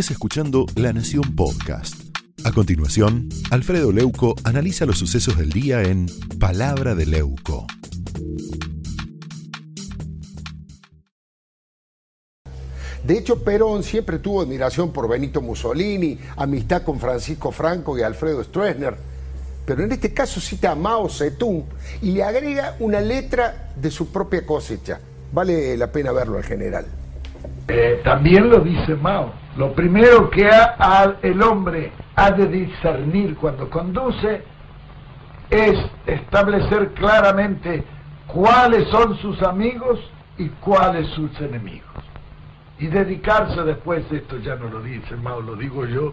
estés escuchando La Nación Podcast. A continuación, Alfredo Leuco analiza los sucesos del día en Palabra de Leuco. De hecho, Perón siempre tuvo admiración por Benito Mussolini, amistad con Francisco Franco y Alfredo Stroessner, pero en este caso cita a Mao Zedong y le agrega una letra de su propia cosecha. Vale la pena verlo al general. Eh, también lo dice Mao. Lo primero que el hombre ha de discernir cuando conduce es establecer claramente cuáles son sus amigos y cuáles sus enemigos. Y dedicarse después, esto ya no lo dice Mao, lo digo yo,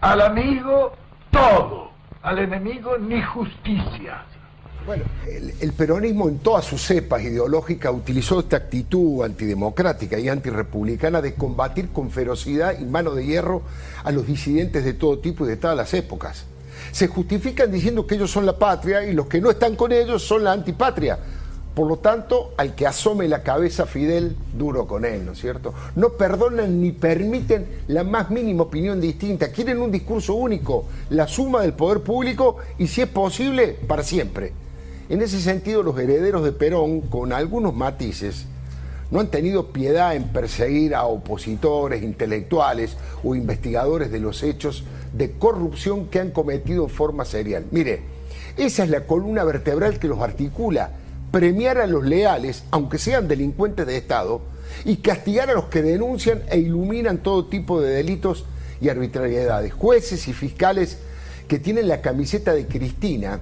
al amigo todo, al enemigo ni justicia. Bueno, el, peronismo en todas sus cepas ideológicas utilizó esta actitud antidemocrática y antirepublicana de combatir con ferocidad y mano de hierro a los disidentes de todo tipo y de todas las épocas. Se justifican diciendo que ellos son la patria y los que no están con ellos son la antipatria. Por lo tanto, al que asome la cabeza Fidel, duro con él, ¿no es cierto? No perdonan ni permiten la más mínima opinión distinta. Quieren un discurso único, la suma del poder público y, si es posible, para siempre. En ese sentido, los herederos de Perón, con algunos matices, no han tenido piedad en perseguir a opositores, intelectuales o investigadores de los hechos de corrupción que han cometido en forma serial. Mire, esa es la columna vertebral que los articula, premiar a los leales, aunque sean delincuentes de Estado, y castigar a los que denuncian e iluminan todo tipo de delitos y arbitrariedades. Jueces y fiscales que tienen la camiseta de Cristina,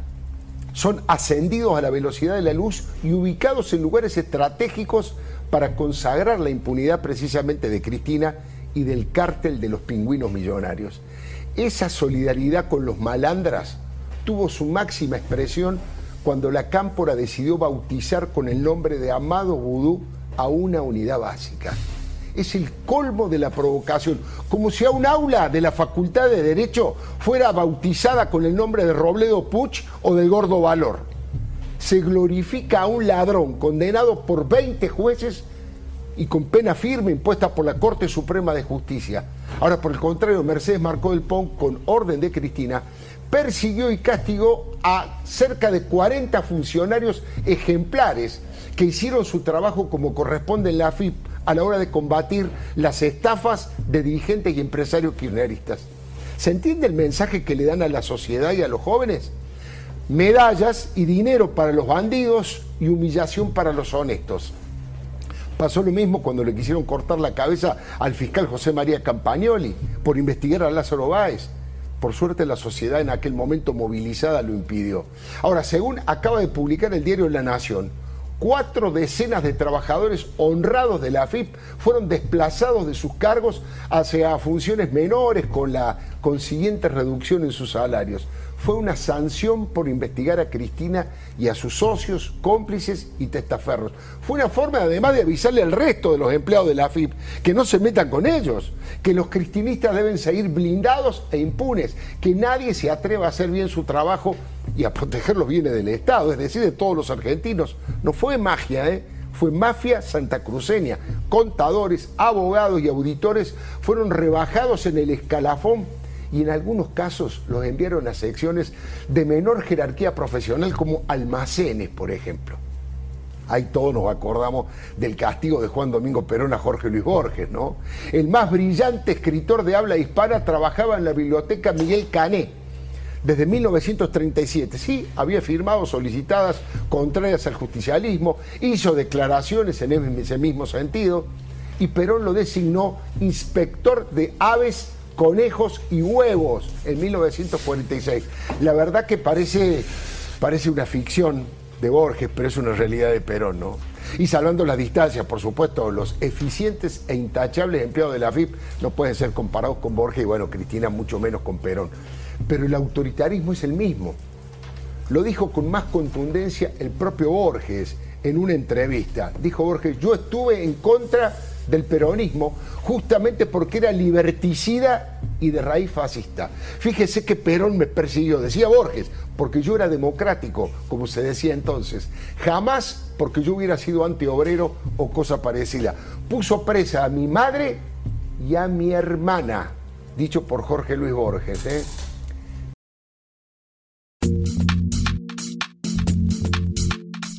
son ascendidos a la velocidad de la luz y ubicados en lugares estratégicos para consagrar la impunidad precisamente de Cristina y del cártel de los pingüinos millonarios. Esa solidaridad con los malandras tuvo su máxima expresión cuando la Cámpora decidió bautizar con el nombre de Amado Vudú a una unidad básica es el colmo de la provocación, como si a un aula de la Facultad de Derecho fuera bautizada con el nombre de Robledo Puch o de Gordo Valor. Se glorifica a un ladrón condenado por 20 jueces y con pena firme impuesta por la Corte Suprema de Justicia. Ahora, por el contrario, Mercedes Marcó del Pon, con orden de Cristina, persiguió y castigó a cerca de 40 funcionarios ejemplares que hicieron su trabajo como corresponde en la AFIP a la hora de combatir las estafas de dirigentes y empresarios kirchneristas. ¿Se entiende el mensaje que le dan a la sociedad y a los jóvenes? Medallas y dinero para los bandidos y humillación para los honestos. Pasó lo mismo cuando le quisieron cortar la cabeza al fiscal José María Campagnoli por investigar a Lázaro Báez. Por suerte la sociedad en aquel momento movilizada lo impidió. Ahora, según acaba de publicar el diario La Nación, cuatro decenas de trabajadores honrados de la AFIP fueron desplazados de sus cargos hacia funciones menores con la consiguiente reducción en sus salarios. Fue una sanción por investigar a Cristina y a sus socios, cómplices y testaferros. Fue una forma además de avisarle al resto de los empleados de la AFIP que no se metan con ellos, que los cristinistas deben seguir blindados e impunes, que nadie se atreva a hacer bien su trabajo y a proteger los bienes del Estado, es decir, de todos los argentinos. No fue magia, ¿eh? fue mafia santacruceña. Contadores, abogados y auditores fueron rebajados en el escalafón y en algunos casos los enviaron a secciones de menor jerarquía profesional como almacenes, por ejemplo. Ahí todos nos acordamos del castigo de Juan Domingo Perón a Jorge Luis Borges, ¿no? El más brillante escritor de habla hispana trabajaba en la biblioteca Miguel Cané desde 1937. Sí, había firmado solicitadas contrarias al justicialismo, hizo declaraciones en ese mismo sentido y Perón lo designó inspector de aves, conejos y huevos en 1946. La verdad que parece, parece una ficción de Borges, pero es una realidad de Perón, ¿no? Y salvando las distancias, por supuesto, los eficientes e intachables empleados de la FIP no pueden ser comparados con Borges y bueno, Cristina mucho menos con Perón pero el autoritarismo es el mismo. Lo dijo con más contundencia el propio Borges en una entrevista. Dijo Borges, yo estuve en contra del peronismo justamente porque era liberticida y de raíz fascista. Fíjese que Perón me persiguió, decía Borges, porque yo era democrático, como se decía entonces. Jamás porque yo hubiera sido antiobrero o cosa parecida. Puso presa a mi madre y a mi hermana, dicho por Jorge Luis Borges. ¿eh?